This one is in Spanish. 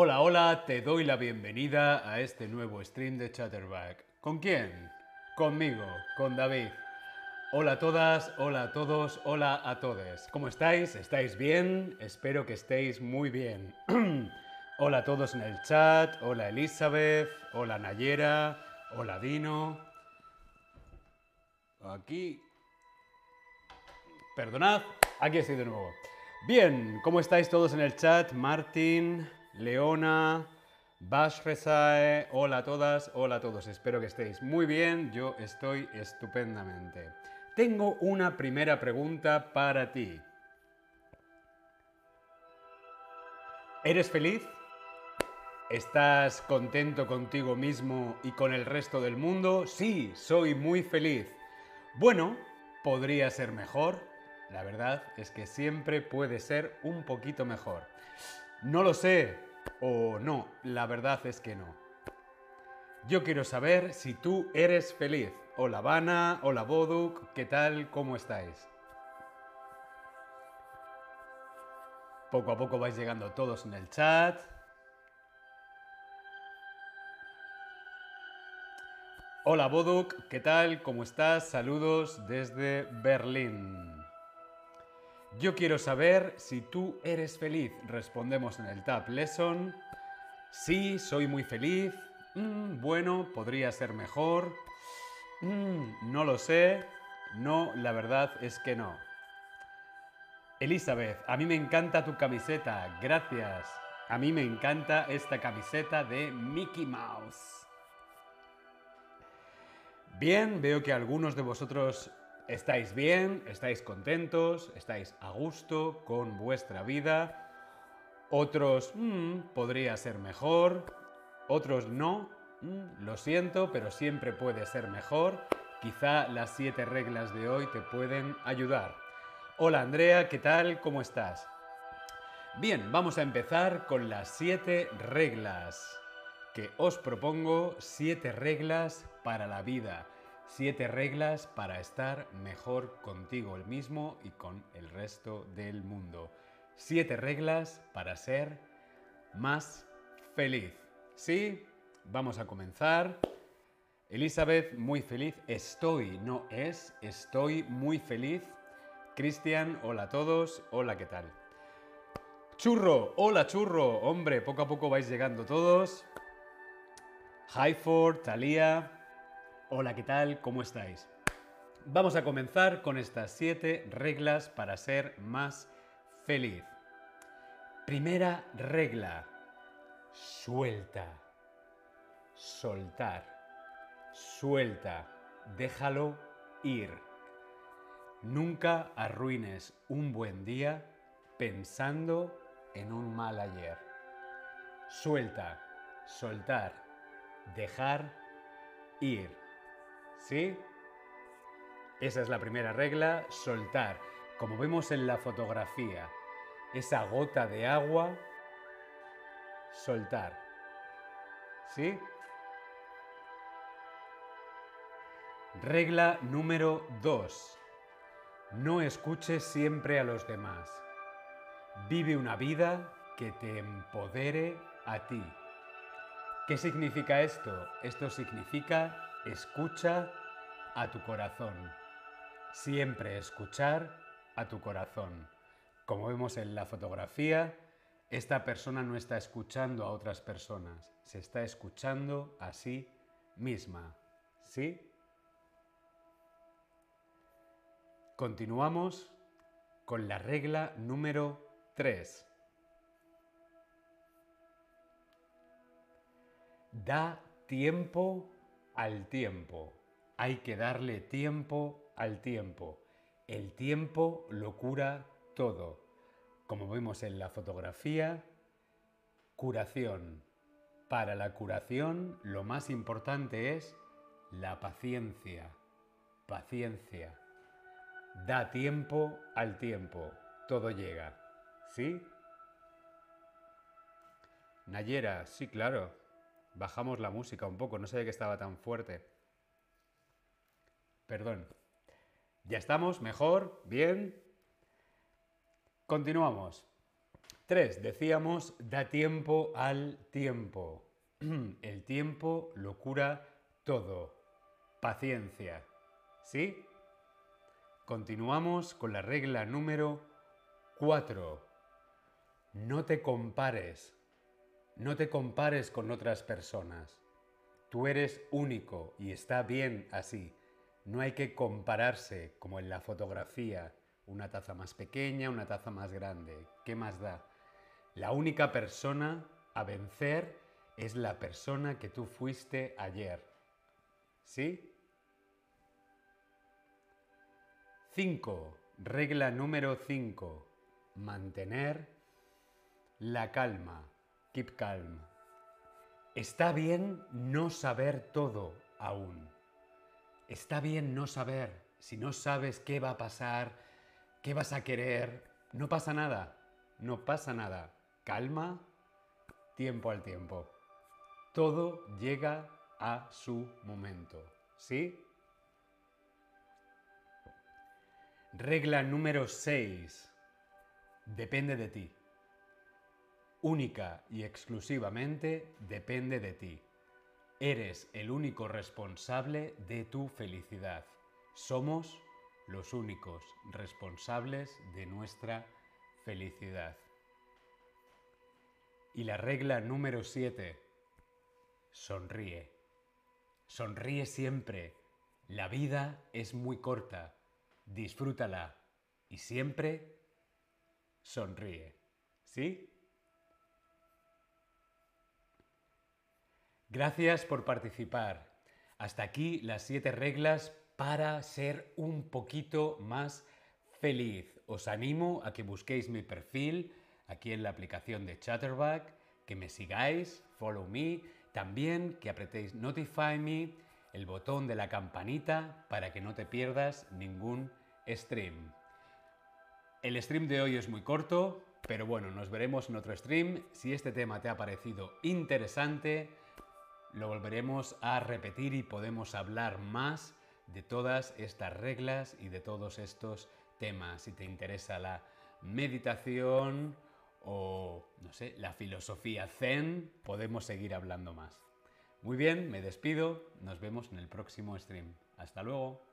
Hola, hola, te doy la bienvenida a este nuevo stream de Chatterback. ¿Con quién? Conmigo, con David. Hola a todas, hola a todos, hola a todos. ¿Cómo estáis? ¿Estáis bien? Espero que estéis muy bien. hola a todos en el chat, hola Elizabeth, hola Nayera, hola Dino. Aquí. Perdonad, aquí estoy de nuevo. Bien, ¿cómo estáis todos en el chat? Martín, Leona, Bashresae, hola a todas, hola a todos. Espero que estéis muy bien, yo estoy estupendamente. Tengo una primera pregunta para ti. ¿Eres feliz? ¿Estás contento contigo mismo y con el resto del mundo? Sí, soy muy feliz. Bueno, podría ser mejor. La verdad es que siempre puede ser un poquito mejor. No lo sé, o no, la verdad es que no. Yo quiero saber si tú eres feliz. Hola Vana, hola Boduk, ¿qué tal? ¿Cómo estáis? Poco a poco vais llegando todos en el chat. Hola Boduk, ¿qué tal? ¿Cómo estás? Saludos desde Berlín. Yo quiero saber si tú eres feliz. Respondemos en el Tab Lesson. Sí, soy muy feliz. Mm, bueno, podría ser mejor. Mm, no lo sé. No, la verdad es que no. Elizabeth, a mí me encanta tu camiseta. Gracias. A mí me encanta esta camiseta de Mickey Mouse. Bien, veo que algunos de vosotros estáis bien, estáis contentos, estáis a gusto con vuestra vida. Otros, mm, podría ser mejor. Otros no. Mm, lo siento, pero siempre puede ser mejor. Quizá las siete reglas de hoy te pueden ayudar. Hola Andrea, ¿qué tal? ¿Cómo estás? Bien, vamos a empezar con las siete reglas que os propongo, siete reglas para la vida. Siete reglas para estar mejor contigo el mismo y con el resto del mundo. Siete reglas para ser más feliz. ¿Sí? Vamos a comenzar. Elizabeth, muy feliz. Estoy, no es, estoy muy feliz. Cristian, hola a todos. Hola, ¿qué tal? Churro, hola churro. Hombre, poco a poco vais llegando todos. Highford, Thalia, Hola, ¿qué tal? ¿Cómo estáis? Vamos a comenzar con estas siete reglas para ser más feliz. Primera regla. Suelta. Soltar. Suelta. Déjalo ir. Nunca arruines un buen día pensando en un mal ayer. Suelta. Soltar. Dejar ir. ¿Sí? Esa es la primera regla, soltar. Como vemos en la fotografía, esa gota de agua, soltar. ¿Sí? Regla número 2. No escuches siempre a los demás. Vive una vida que te empodere a ti. ¿Qué significa esto? Esto significa Escucha a tu corazón. Siempre escuchar a tu corazón. Como vemos en la fotografía, esta persona no está escuchando a otras personas, se está escuchando a sí misma. ¿Sí? Continuamos con la regla número 3. Da tiempo al tiempo. Hay que darle tiempo al tiempo. El tiempo lo cura todo. Como vemos en la fotografía, curación. Para la curación lo más importante es la paciencia. Paciencia. Da tiempo al tiempo. Todo llega. ¿Sí? Nayera, sí, claro. Bajamos la música un poco, no sé que estaba tan fuerte. Perdón. ¿Ya estamos? ¿Mejor? ¿Bien? Continuamos. 3. Decíamos, da tiempo al tiempo. El tiempo lo cura todo. Paciencia. ¿Sí? Continuamos con la regla número 4. No te compares. No te compares con otras personas. Tú eres único y está bien así. No hay que compararse como en la fotografía. Una taza más pequeña, una taza más grande. ¿Qué más da? La única persona a vencer es la persona que tú fuiste ayer. ¿Sí? 5. Regla número 5. Mantener la calma. Keep calm. Está bien no saber todo aún. Está bien no saber. Si no sabes qué va a pasar, qué vas a querer, no pasa nada. No pasa nada. Calma, tiempo al tiempo. Todo llega a su momento. ¿Sí? Regla número 6. Depende de ti. Única y exclusivamente depende de ti. Eres el único responsable de tu felicidad. Somos los únicos responsables de nuestra felicidad. Y la regla número 7. Sonríe. Sonríe siempre. La vida es muy corta disfrútala y siempre sonríe. ¿Sí? Gracias por participar. Hasta aquí las siete reglas para ser un poquito más feliz. Os animo a que busquéis mi perfil aquí en la aplicación de Chatterback, que me sigáis, follow me, también que apretéis Notify Me, el botón de la campanita para que no te pierdas ningún stream. El stream de hoy es muy corto, pero bueno, nos veremos en otro stream. Si este tema te ha parecido interesante, lo volveremos a repetir y podemos hablar más de todas estas reglas y de todos estos temas. Si te interesa la meditación o, no sé, la filosofía zen, podemos seguir hablando más. Muy bien, me despido, nos vemos en el próximo stream. Hasta luego.